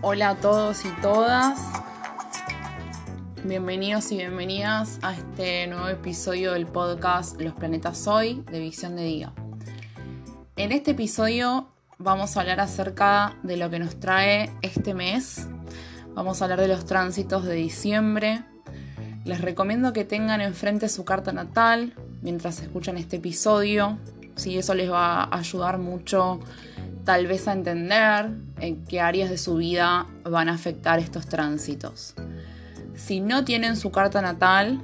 Hola a todos y todas. Bienvenidos y bienvenidas a este nuevo episodio del podcast Los Planetas Hoy de Visión de Día. En este episodio vamos a hablar acerca de lo que nos trae este mes. Vamos a hablar de los tránsitos de diciembre. Les recomiendo que tengan enfrente su carta natal mientras escuchan este episodio. Si eso les va a ayudar mucho tal vez a entender en qué áreas de su vida van a afectar estos tránsitos. Si no tienen su carta natal,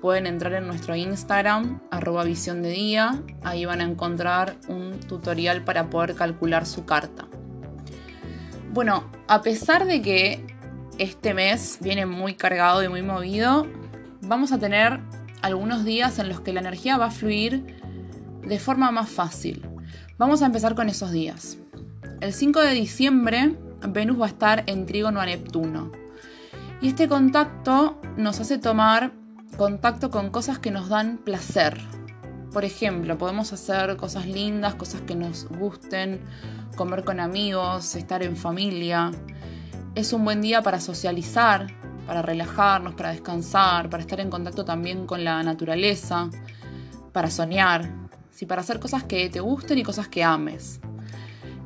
pueden entrar en nuestro Instagram, arroba visión de día. Ahí van a encontrar un tutorial para poder calcular su carta. Bueno, a pesar de que este mes viene muy cargado y muy movido, vamos a tener algunos días en los que la energía va a fluir de forma más fácil. Vamos a empezar con esos días. El 5 de diciembre, Venus va a estar en trígono a Neptuno. Y este contacto nos hace tomar contacto con cosas que nos dan placer. Por ejemplo, podemos hacer cosas lindas, cosas que nos gusten, comer con amigos, estar en familia. Es un buen día para socializar, para relajarnos, para descansar, para estar en contacto también con la naturaleza, para soñar, sí, para hacer cosas que te gusten y cosas que ames.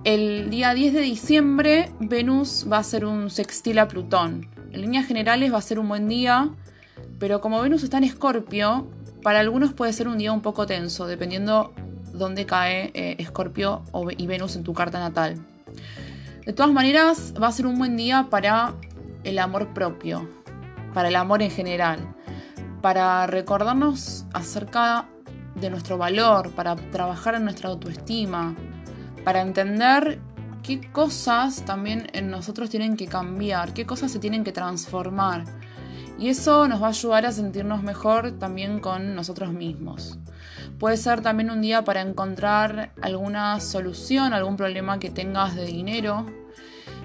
El día 10 de diciembre Venus va a ser un sextil a Plutón. En líneas generales va a ser un buen día, pero como Venus está en Escorpio, para algunos puede ser un día un poco tenso, dependiendo dónde cae eh, Escorpio y Venus en tu carta natal. De todas maneras, va a ser un buen día para el amor propio, para el amor en general, para recordarnos acerca de nuestro valor, para trabajar en nuestra autoestima, para entender qué cosas también en nosotros tienen que cambiar, qué cosas se tienen que transformar. Y eso nos va a ayudar a sentirnos mejor también con nosotros mismos. Puede ser también un día para encontrar alguna solución, algún problema que tengas de dinero,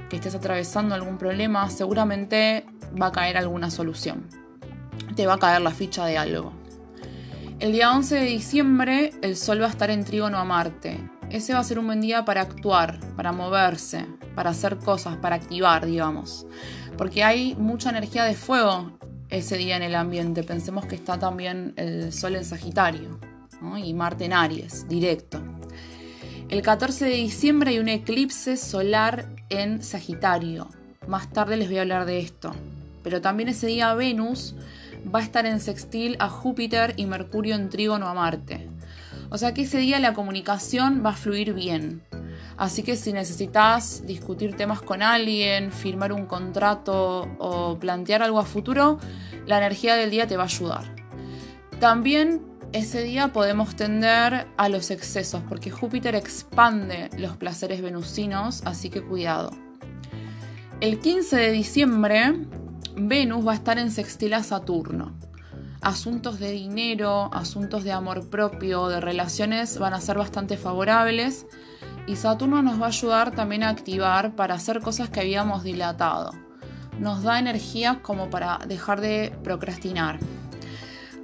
que estés atravesando algún problema, seguramente va a caer alguna solución. Te va a caer la ficha de algo. El día 11 de diciembre el Sol va a estar en trígono a Marte ese va a ser un buen día para actuar, para moverse, para hacer cosas, para activar, digamos. Porque hay mucha energía de fuego ese día en el ambiente. Pensemos que está también el Sol en Sagitario y Marte en Aries, directo. El 14 de diciembre hay un eclipse solar en Sagitario. Más tarde les voy a hablar de esto. Pero también ese día Venus va a estar en sextil a Júpiter y Mercurio en trígono a Marte. O sea que ese día la comunicación va a fluir bien. Así que si necesitas discutir temas con alguien, firmar un contrato o plantear algo a futuro, la energía del día te va a ayudar. También ese día podemos tender a los excesos porque Júpiter expande los placeres venusinos, así que cuidado. El 15 de diciembre, Venus va a estar en sextil a Saturno asuntos de dinero, asuntos de amor propio, de relaciones van a ser bastante favorables y Saturno nos va a ayudar también a activar para hacer cosas que habíamos dilatado. Nos da energía como para dejar de procrastinar.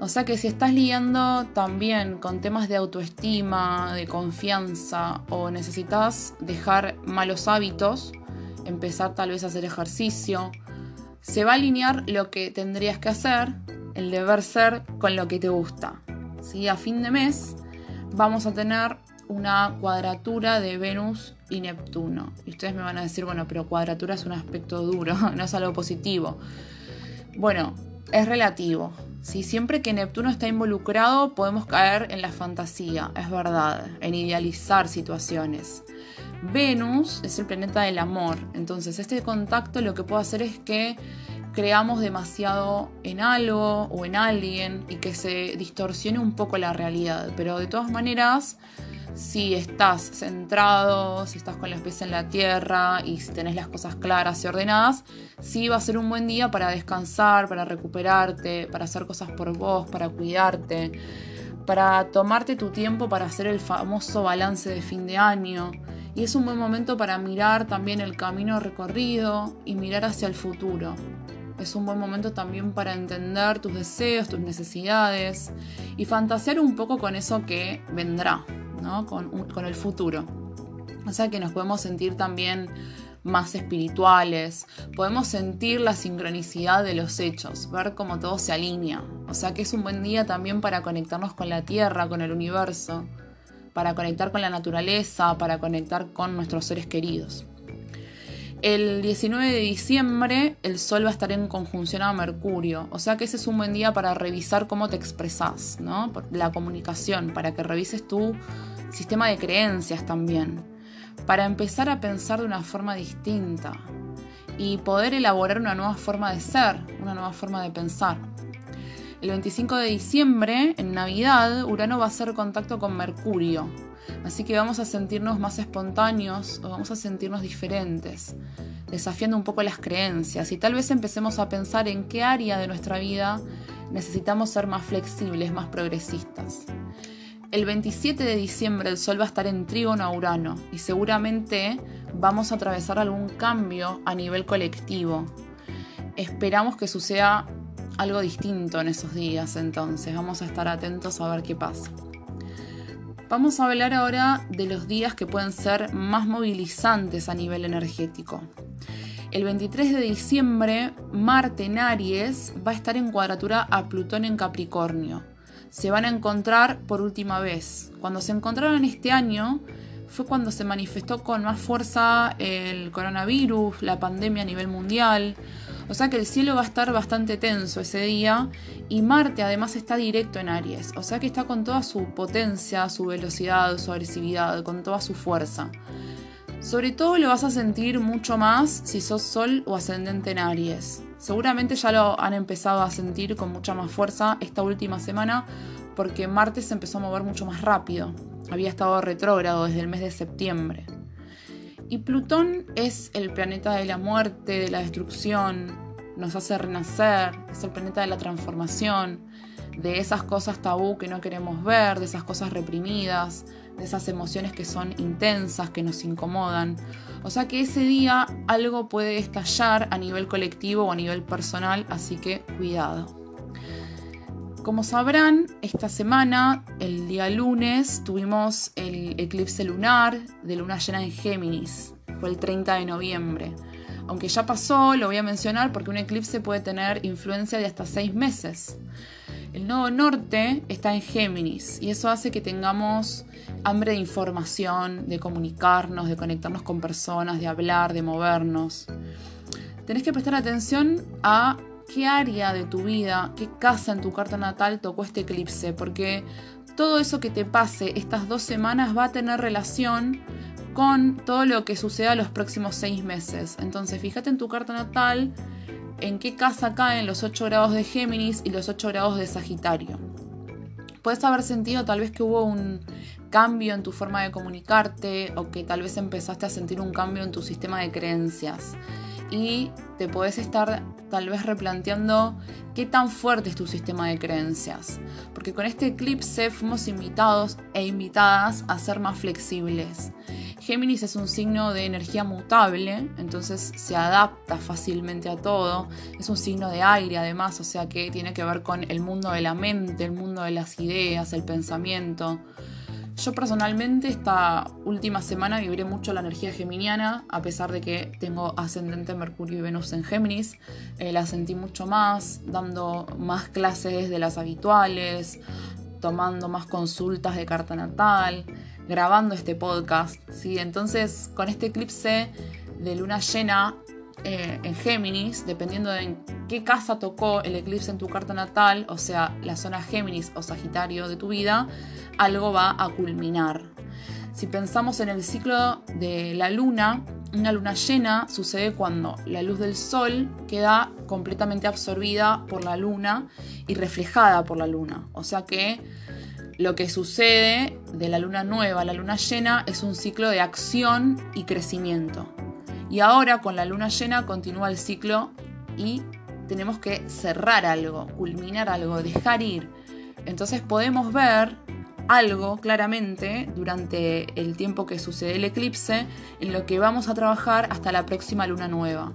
O sea que si estás lidiando también con temas de autoestima, de confianza o necesitas dejar malos hábitos, empezar tal vez a hacer ejercicio, se va a alinear lo que tendrías que hacer el deber ser con lo que te gusta. ¿sí? A fin de mes vamos a tener una cuadratura de Venus y Neptuno. Y ustedes me van a decir, bueno, pero cuadratura es un aspecto duro, no es algo positivo. Bueno, es relativo. Si siempre que Neptuno está involucrado podemos caer en la fantasía, es verdad, en idealizar situaciones. Venus es el planeta del amor, entonces este contacto lo que puede hacer es que creamos demasiado en algo o en alguien y que se distorsione un poco la realidad. Pero de todas maneras, si estás centrado, si estás con los pies en la tierra y si tenés las cosas claras y ordenadas, sí va a ser un buen día para descansar, para recuperarte, para hacer cosas por vos, para cuidarte, para tomarte tu tiempo para hacer el famoso balance de fin de año. Y es un buen momento para mirar también el camino recorrido y mirar hacia el futuro. Es un buen momento también para entender tus deseos, tus necesidades y fantasear un poco con eso que vendrá, ¿no? con, con el futuro. O sea que nos podemos sentir también más espirituales, podemos sentir la sincronicidad de los hechos, ver cómo todo se alinea. O sea que es un buen día también para conectarnos con la Tierra, con el universo, para conectar con la naturaleza, para conectar con nuestros seres queridos. El 19 de diciembre el Sol va a estar en conjunción a Mercurio, o sea que ese es un buen día para revisar cómo te expresas, ¿no? La comunicación, para que revises tu sistema de creencias también, para empezar a pensar de una forma distinta y poder elaborar una nueva forma de ser, una nueva forma de pensar. El 25 de diciembre, en Navidad, Urano va a hacer contacto con Mercurio, Así que vamos a sentirnos más espontáneos o vamos a sentirnos diferentes, desafiando un poco las creencias y tal vez empecemos a pensar en qué área de nuestra vida necesitamos ser más flexibles, más progresistas. El 27 de diciembre el Sol va a estar en trígono a Urano y seguramente vamos a atravesar algún cambio a nivel colectivo. Esperamos que suceda algo distinto en esos días entonces, vamos a estar atentos a ver qué pasa. Vamos a hablar ahora de los días que pueden ser más movilizantes a nivel energético. El 23 de diciembre, Marte en Aries va a estar en cuadratura a Plutón en Capricornio. Se van a encontrar por última vez. Cuando se encontraron este año fue cuando se manifestó con más fuerza el coronavirus, la pandemia a nivel mundial. O sea que el cielo va a estar bastante tenso ese día y Marte además está directo en Aries. O sea que está con toda su potencia, su velocidad, su agresividad, con toda su fuerza. Sobre todo lo vas a sentir mucho más si sos Sol o ascendente en Aries. Seguramente ya lo han empezado a sentir con mucha más fuerza esta última semana porque Marte se empezó a mover mucho más rápido. Había estado retrógrado desde el mes de septiembre. Y Plutón es el planeta de la muerte, de la destrucción, nos hace renacer, es el planeta de la transformación, de esas cosas tabú que no queremos ver, de esas cosas reprimidas, de esas emociones que son intensas, que nos incomodan. O sea que ese día algo puede estallar a nivel colectivo o a nivel personal, así que cuidado. Como sabrán, esta semana, el día lunes, tuvimos el eclipse lunar de luna llena en Géminis. Fue el 30 de noviembre. Aunque ya pasó, lo voy a mencionar porque un eclipse puede tener influencia de hasta seis meses. El nodo norte está en Géminis y eso hace que tengamos hambre de información, de comunicarnos, de conectarnos con personas, de hablar, de movernos. Tenés que prestar atención a qué área de tu vida, qué casa en tu carta natal tocó este eclipse, porque todo eso que te pase estas dos semanas va a tener relación con todo lo que suceda los próximos seis meses. Entonces, fíjate en tu carta natal en qué casa caen los 8 grados de Géminis y los 8 grados de Sagitario. Puedes haber sentido tal vez que hubo un cambio en tu forma de comunicarte o que tal vez empezaste a sentir un cambio en tu sistema de creencias y te puedes estar tal vez replanteando qué tan fuerte es tu sistema de creencias. Porque con este eclipse fuimos invitados e invitadas a ser más flexibles. Géminis es un signo de energía mutable, entonces se adapta fácilmente a todo. Es un signo de aire además, o sea que tiene que ver con el mundo de la mente, el mundo de las ideas, el pensamiento. Yo personalmente esta última semana vibré mucho la energía geminiana, a pesar de que tengo ascendente Mercurio y Venus en Géminis. Eh, la sentí mucho más, dando más clases de las habituales, tomando más consultas de carta natal, grabando este podcast. ¿sí? Entonces, con este eclipse de luna llena eh, en Géminis, dependiendo de qué casa tocó el eclipse en tu carta natal, o sea, la zona Géminis o Sagitario de tu vida, algo va a culminar. Si pensamos en el ciclo de la luna, una luna llena sucede cuando la luz del sol queda completamente absorbida por la luna y reflejada por la luna. O sea que lo que sucede de la luna nueva a la luna llena es un ciclo de acción y crecimiento. Y ahora con la luna llena continúa el ciclo y tenemos que cerrar algo, culminar algo, dejar ir. Entonces podemos ver algo claramente durante el tiempo que sucede el eclipse en lo que vamos a trabajar hasta la próxima luna nueva.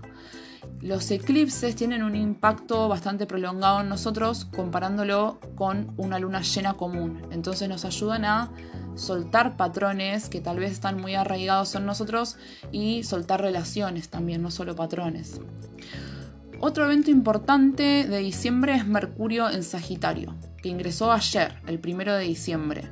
Los eclipses tienen un impacto bastante prolongado en nosotros comparándolo con una luna llena común. Entonces nos ayudan a soltar patrones que tal vez están muy arraigados en nosotros y soltar relaciones también, no solo patrones. Otro evento importante de diciembre es Mercurio en Sagitario, que ingresó ayer, el primero de diciembre.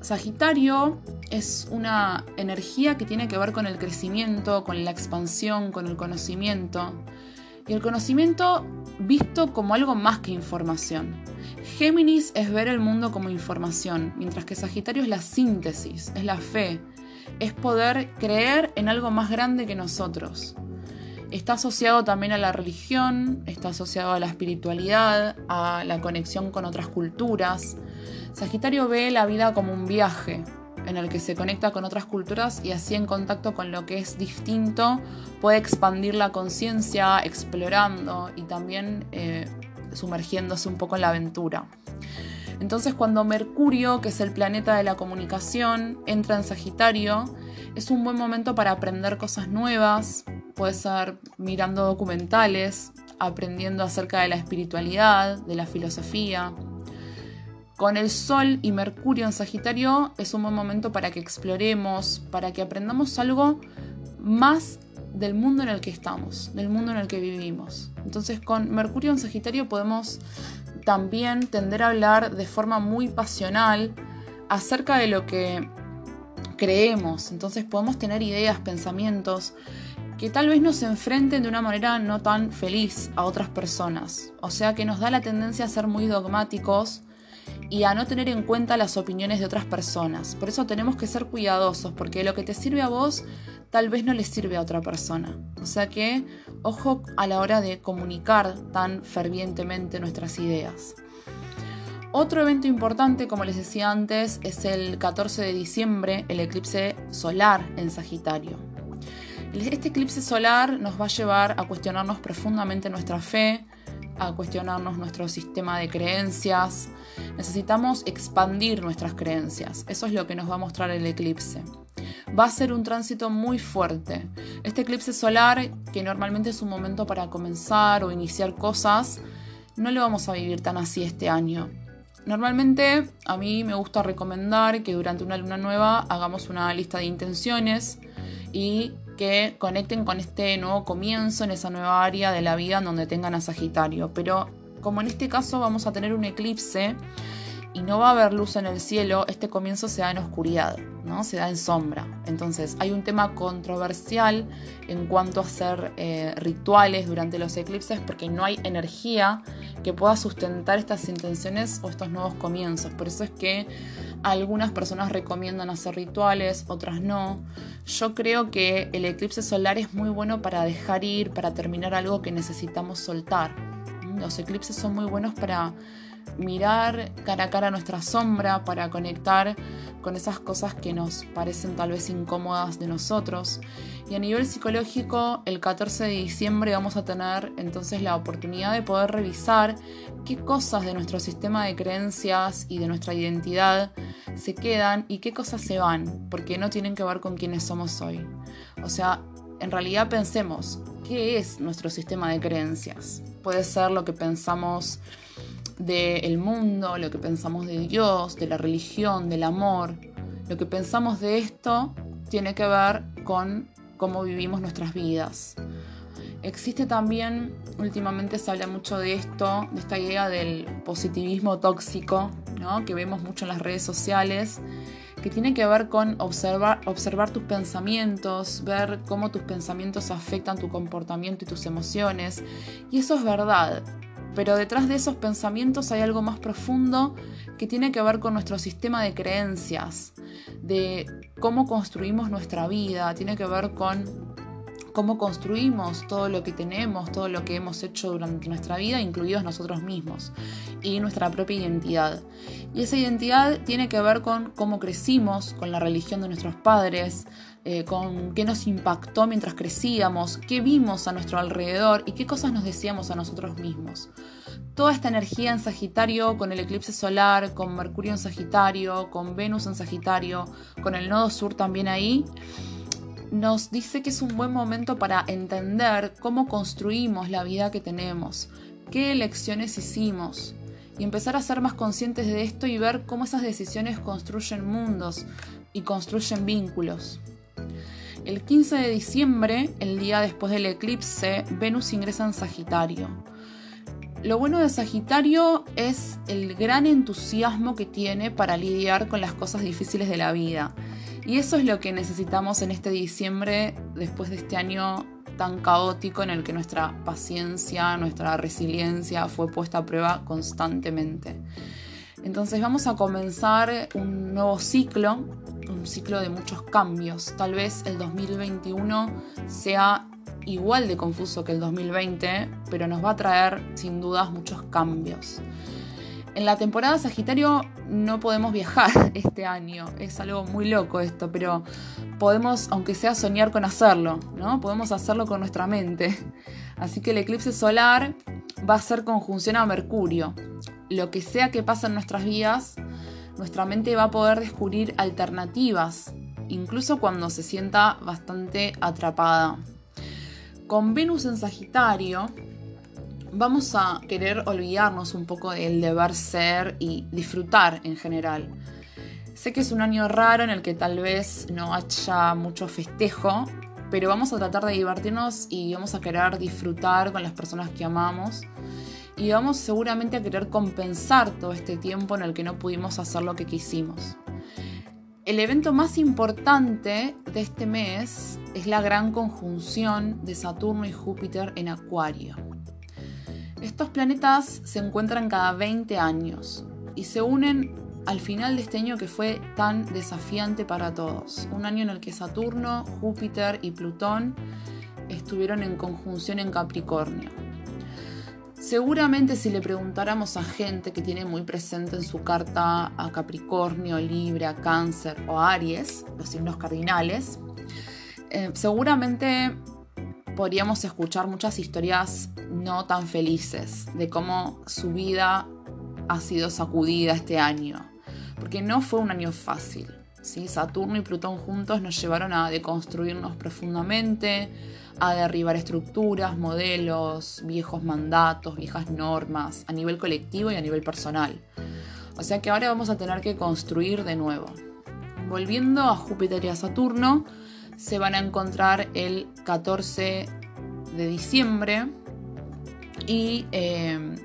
Sagitario es una energía que tiene que ver con el crecimiento, con la expansión, con el conocimiento. Y el conocimiento visto como algo más que información. Géminis es ver el mundo como información, mientras que Sagitario es la síntesis, es la fe, es poder creer en algo más grande que nosotros. Está asociado también a la religión, está asociado a la espiritualidad, a la conexión con otras culturas. Sagitario ve la vida como un viaje en el que se conecta con otras culturas y así en contacto con lo que es distinto puede expandir la conciencia, explorando y también eh, sumergiéndose un poco en la aventura. Entonces cuando Mercurio, que es el planeta de la comunicación, entra en Sagitario, es un buen momento para aprender cosas nuevas, puede ser mirando documentales, aprendiendo acerca de la espiritualidad, de la filosofía. Con el Sol y Mercurio en Sagitario es un buen momento para que exploremos, para que aprendamos algo más del mundo en el que estamos, del mundo en el que vivimos. Entonces con Mercurio en Sagitario podemos también tender a hablar de forma muy pasional acerca de lo que creemos. Entonces podemos tener ideas, pensamientos que tal vez nos enfrenten de una manera no tan feliz a otras personas. O sea que nos da la tendencia a ser muy dogmáticos y a no tener en cuenta las opiniones de otras personas. Por eso tenemos que ser cuidadosos, porque lo que te sirve a vos tal vez no le sirve a otra persona. O sea que ojo a la hora de comunicar tan fervientemente nuestras ideas. Otro evento importante, como les decía antes, es el 14 de diciembre, el eclipse solar en Sagitario. Este eclipse solar nos va a llevar a cuestionarnos profundamente nuestra fe, a cuestionarnos nuestro sistema de creencias. Necesitamos expandir nuestras creencias. Eso es lo que nos va a mostrar el eclipse. Va a ser un tránsito muy fuerte. Este eclipse solar, que normalmente es un momento para comenzar o iniciar cosas, no lo vamos a vivir tan así este año. Normalmente a mí me gusta recomendar que durante una luna nueva hagamos una lista de intenciones y que conecten con este nuevo comienzo en esa nueva área de la vida en donde tengan a Sagitario. Pero como en este caso vamos a tener un eclipse y no va a haber luz en el cielo, este comienzo se da en oscuridad, ¿no? Se da en sombra. Entonces hay un tema controversial en cuanto a hacer eh, rituales durante los eclipses porque no hay energía que pueda sustentar estas intenciones o estos nuevos comienzos. Por eso es que algunas personas recomiendan hacer rituales, otras no. Yo creo que el eclipse solar es muy bueno para dejar ir, para terminar algo que necesitamos soltar. Los eclipses son muy buenos para mirar cara a cara nuestra sombra, para conectar con esas cosas que nos parecen tal vez incómodas de nosotros. Y a nivel psicológico, el 14 de diciembre vamos a tener entonces la oportunidad de poder revisar qué cosas de nuestro sistema de creencias y de nuestra identidad se quedan y qué cosas se van, porque no tienen que ver con quiénes somos hoy. O sea, en realidad pensemos, ¿qué es nuestro sistema de creencias? Puede ser lo que pensamos del mundo, lo que pensamos de Dios, de la religión, del amor. Lo que pensamos de esto tiene que ver con cómo vivimos nuestras vidas. Existe también, últimamente se habla mucho de esto, de esta idea del positivismo tóxico, ¿no? que vemos mucho en las redes sociales, que tiene que ver con observar, observar tus pensamientos, ver cómo tus pensamientos afectan tu comportamiento y tus emociones. Y eso es verdad, pero detrás de esos pensamientos hay algo más profundo que tiene que ver con nuestro sistema de creencias, de cómo construimos nuestra vida, tiene que ver con cómo construimos todo lo que tenemos, todo lo que hemos hecho durante nuestra vida, incluidos nosotros mismos, y nuestra propia identidad. Y esa identidad tiene que ver con cómo crecimos, con la religión de nuestros padres, eh, con qué nos impactó mientras crecíamos, qué vimos a nuestro alrededor y qué cosas nos decíamos a nosotros mismos. Toda esta energía en Sagitario, con el eclipse solar, con Mercurio en Sagitario, con Venus en Sagitario, con el nodo sur también ahí, nos dice que es un buen momento para entender cómo construimos la vida que tenemos, qué elecciones hicimos, y empezar a ser más conscientes de esto y ver cómo esas decisiones construyen mundos y construyen vínculos. El 15 de diciembre, el día después del eclipse, Venus ingresa en Sagitario. Lo bueno de Sagitario es el gran entusiasmo que tiene para lidiar con las cosas difíciles de la vida. Y eso es lo que necesitamos en este diciembre, después de este año tan caótico en el que nuestra paciencia, nuestra resiliencia fue puesta a prueba constantemente. Entonces vamos a comenzar un nuevo ciclo, un ciclo de muchos cambios. Tal vez el 2021 sea igual de confuso que el 2020, pero nos va a traer sin dudas muchos cambios. En la temporada Sagitario no podemos viajar este año, es algo muy loco esto, pero podemos, aunque sea soñar con hacerlo, ¿no? Podemos hacerlo con nuestra mente. Así que el eclipse solar va a ser conjunción a Mercurio. Lo que sea que pase en nuestras vidas, nuestra mente va a poder descubrir alternativas, incluso cuando se sienta bastante atrapada. Con Venus en Sagitario, vamos a querer olvidarnos un poco del deber ser y disfrutar en general. Sé que es un año raro en el que tal vez no haya mucho festejo, pero vamos a tratar de divertirnos y vamos a querer disfrutar con las personas que amamos. Y vamos seguramente a querer compensar todo este tiempo en el que no pudimos hacer lo que quisimos. El evento más importante de este mes es la gran conjunción de Saturno y Júpiter en Acuario. Estos planetas se encuentran cada 20 años y se unen al final de este año que fue tan desafiante para todos. Un año en el que Saturno, Júpiter y Plutón estuvieron en conjunción en Capricornio. Seguramente si le preguntáramos a gente que tiene muy presente en su carta a Capricornio, Libra, Cáncer o Aries, los signos cardinales, eh, seguramente podríamos escuchar muchas historias no tan felices de cómo su vida ha sido sacudida este año porque no fue un año fácil. ¿sí? Saturno y Plutón juntos nos llevaron a deconstruirnos profundamente, a derribar estructuras, modelos, viejos mandatos, viejas normas, a nivel colectivo y a nivel personal. O sea que ahora vamos a tener que construir de nuevo. Volviendo a Júpiter y a Saturno, se van a encontrar el 14 de diciembre y eh,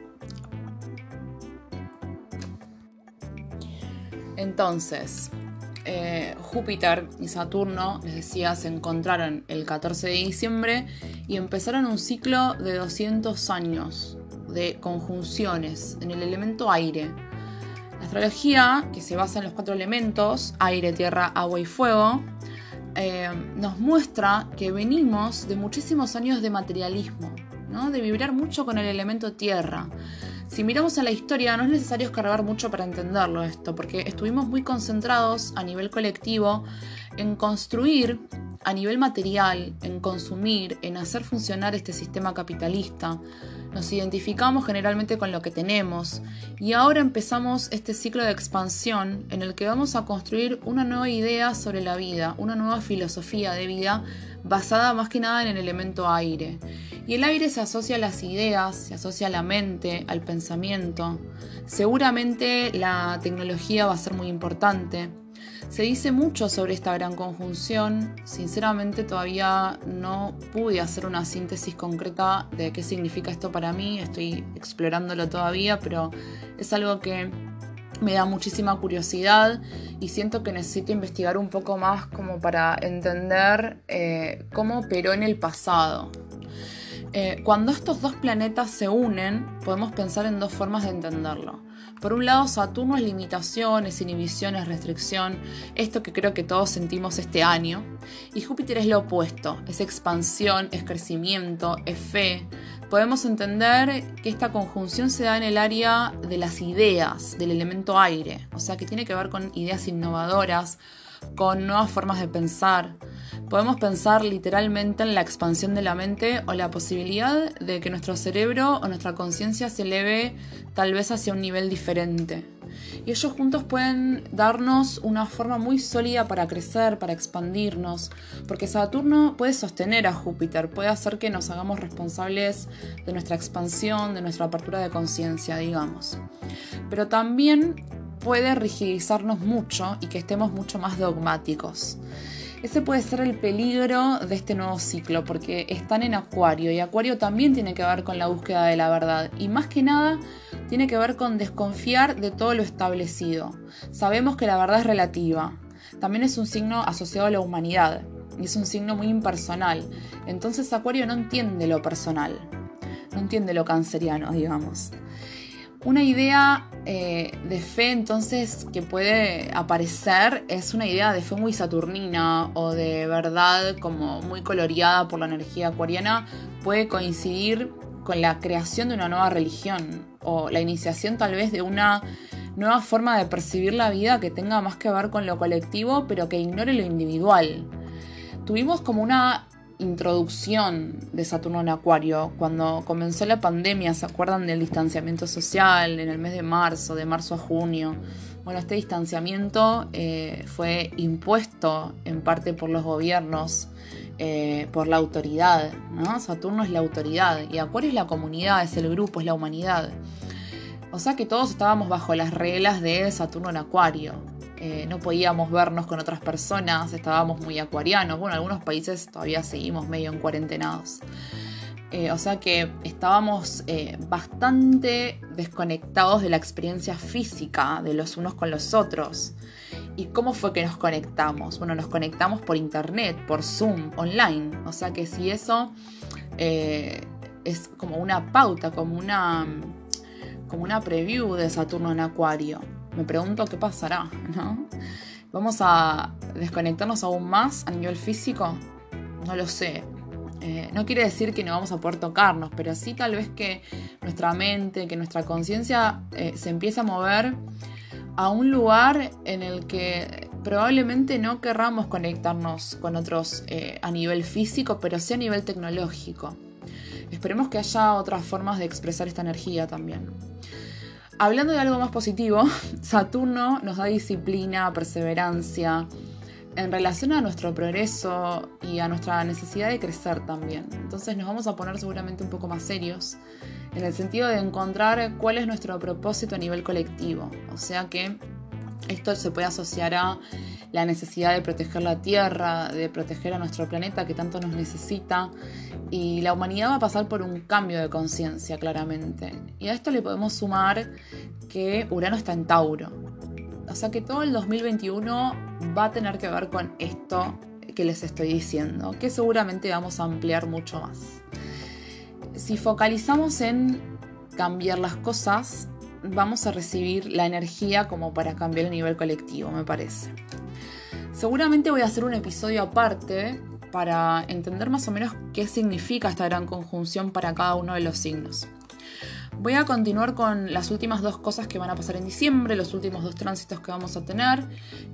Entonces, eh, Júpiter y Saturno, les decía, se encontraron el 14 de diciembre y empezaron un ciclo de 200 años de conjunciones en el elemento aire. La astrología, que se basa en los cuatro elementos, aire, tierra, agua y fuego, eh, nos muestra que venimos de muchísimos años de materialismo, ¿no? de vibrar mucho con el elemento tierra, si miramos a la historia, no es necesario escarbar mucho para entenderlo esto, porque estuvimos muy concentrados a nivel colectivo en construir a nivel material, en consumir, en hacer funcionar este sistema capitalista. Nos identificamos generalmente con lo que tenemos y ahora empezamos este ciclo de expansión en el que vamos a construir una nueva idea sobre la vida, una nueva filosofía de vida basada más que nada en el elemento aire. Y el aire se asocia a las ideas, se asocia a la mente, al pensamiento. Seguramente la tecnología va a ser muy importante. Se dice mucho sobre esta gran conjunción, sinceramente todavía no pude hacer una síntesis concreta de qué significa esto para mí, estoy explorándolo todavía, pero es algo que me da muchísima curiosidad y siento que necesito investigar un poco más como para entender eh, cómo operó en el pasado. Eh, cuando estos dos planetas se unen, podemos pensar en dos formas de entenderlo. Por un lado, Saturno es limitación, es inhibición, es restricción, esto que creo que todos sentimos este año. Y Júpiter es lo opuesto, es expansión, es crecimiento, es fe. Podemos entender que esta conjunción se da en el área de las ideas, del elemento aire, o sea que tiene que ver con ideas innovadoras, con nuevas formas de pensar. Podemos pensar literalmente en la expansión de la mente o la posibilidad de que nuestro cerebro o nuestra conciencia se eleve tal vez hacia un nivel diferente. Y ellos juntos pueden darnos una forma muy sólida para crecer, para expandirnos, porque Saturno puede sostener a Júpiter, puede hacer que nos hagamos responsables de nuestra expansión, de nuestra apertura de conciencia, digamos. Pero también puede rigidizarnos mucho y que estemos mucho más dogmáticos. Ese puede ser el peligro de este nuevo ciclo, porque están en Acuario y Acuario también tiene que ver con la búsqueda de la verdad y más que nada tiene que ver con desconfiar de todo lo establecido. Sabemos que la verdad es relativa. También es un signo asociado a la humanidad y es un signo muy impersonal. Entonces Acuario no entiende lo personal, no entiende lo canceriano, digamos. Una idea eh, de fe entonces que puede aparecer es una idea de fe muy saturnina o de verdad como muy coloreada por la energía acuariana, puede coincidir con la creación de una nueva religión o la iniciación tal vez de una nueva forma de percibir la vida que tenga más que ver con lo colectivo pero que ignore lo individual. Tuvimos como una introducción de Saturno en Acuario, cuando comenzó la pandemia, ¿se acuerdan del distanciamiento social en el mes de marzo, de marzo a junio? Bueno, este distanciamiento eh, fue impuesto en parte por los gobiernos, eh, por la autoridad, ¿no? Saturno es la autoridad y Acuario es la comunidad, es el grupo, es la humanidad. O sea que todos estábamos bajo las reglas de Saturno en Acuario. Eh, no podíamos vernos con otras personas, estábamos muy acuarianos. Bueno, en algunos países todavía seguimos medio en cuarentenados. Eh, o sea que estábamos eh, bastante desconectados de la experiencia física de los unos con los otros. ¿Y cómo fue que nos conectamos? Bueno, nos conectamos por internet, por Zoom, online. O sea que si eso es como una pauta, como una, como una preview de Saturno en Acuario me pregunto qué pasará, ¿no? ¿Vamos a desconectarnos aún más a nivel físico? No lo sé. Eh, no quiere decir que no vamos a poder tocarnos, pero sí tal vez que nuestra mente, que nuestra conciencia eh, se empiece a mover a un lugar en el que probablemente no querramos conectarnos con otros eh, a nivel físico, pero sí a nivel tecnológico. Esperemos que haya otras formas de expresar esta energía también. Hablando de algo más positivo, Saturno nos da disciplina, perseverancia, en relación a nuestro progreso y a nuestra necesidad de crecer también. Entonces nos vamos a poner seguramente un poco más serios en el sentido de encontrar cuál es nuestro propósito a nivel colectivo. O sea que esto se puede asociar a la necesidad de proteger la Tierra, de proteger a nuestro planeta que tanto nos necesita. Y la humanidad va a pasar por un cambio de conciencia, claramente. Y a esto le podemos sumar que Urano está en Tauro. O sea que todo el 2021 va a tener que ver con esto que les estoy diciendo, que seguramente vamos a ampliar mucho más. Si focalizamos en cambiar las cosas, vamos a recibir la energía como para cambiar el nivel colectivo, me parece. Seguramente voy a hacer un episodio aparte para entender más o menos qué significa esta gran conjunción para cada uno de los signos. Voy a continuar con las últimas dos cosas que van a pasar en diciembre, los últimos dos tránsitos que vamos a tener.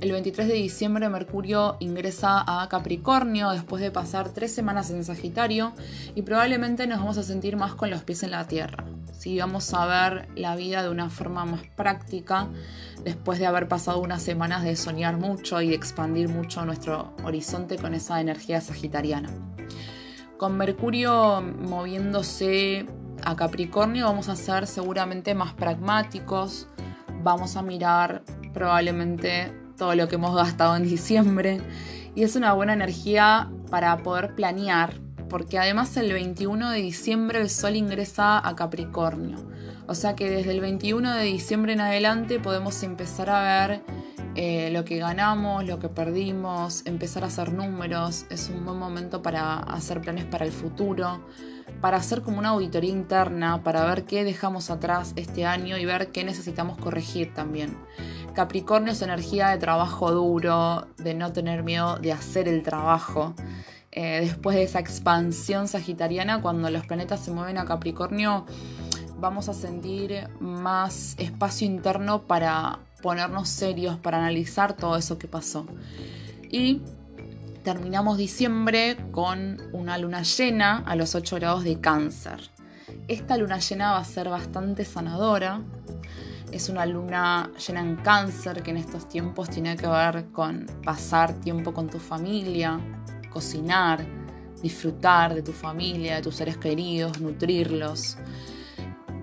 El 23 de diciembre Mercurio ingresa a Capricornio después de pasar tres semanas en Sagitario y probablemente nos vamos a sentir más con los pies en la tierra. ¿Sí? Vamos a ver la vida de una forma más práctica después de haber pasado unas semanas de soñar mucho y de expandir mucho nuestro horizonte con esa energía sagitariana. Con Mercurio moviéndose a Capricornio vamos a ser seguramente más pragmáticos, vamos a mirar probablemente todo lo que hemos gastado en diciembre y es una buena energía para poder planear, porque además el 21 de diciembre el Sol ingresa a Capricornio, o sea que desde el 21 de diciembre en adelante podemos empezar a ver eh, lo que ganamos, lo que perdimos, empezar a hacer números, es un buen momento para hacer planes para el futuro para hacer como una auditoría interna, para ver qué dejamos atrás este año y ver qué necesitamos corregir también. Capricornio es energía de trabajo duro, de no tener miedo de hacer el trabajo. Eh, después de esa expansión sagitariana, cuando los planetas se mueven a Capricornio, vamos a sentir más espacio interno para ponernos serios, para analizar todo eso que pasó. Y terminamos diciembre con una luna llena a los 8 grados de cáncer. Esta luna llena va a ser bastante sanadora. Es una luna llena en cáncer que en estos tiempos tiene que ver con pasar tiempo con tu familia, cocinar, disfrutar de tu familia, de tus seres queridos, nutrirlos.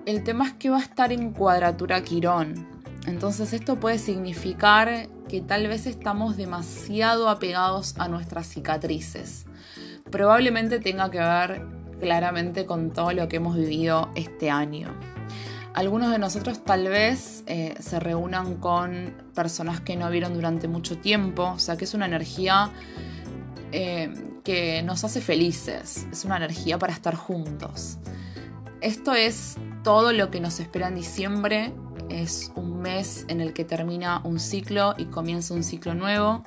El tema es que va a estar en cuadratura Quirón. Entonces esto puede significar que tal vez estamos demasiado apegados a nuestras cicatrices. Probablemente tenga que ver claramente con todo lo que hemos vivido este año. Algunos de nosotros tal vez eh, se reúnan con personas que no vieron durante mucho tiempo, o sea que es una energía eh, que nos hace felices, es una energía para estar juntos. Esto es todo lo que nos espera en diciembre, es un mes en el que termina un ciclo y comienza un ciclo nuevo.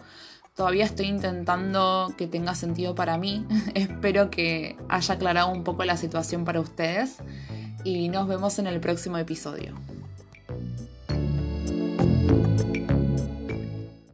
Todavía estoy intentando que tenga sentido para mí, espero que haya aclarado un poco la situación para ustedes y nos vemos en el próximo episodio.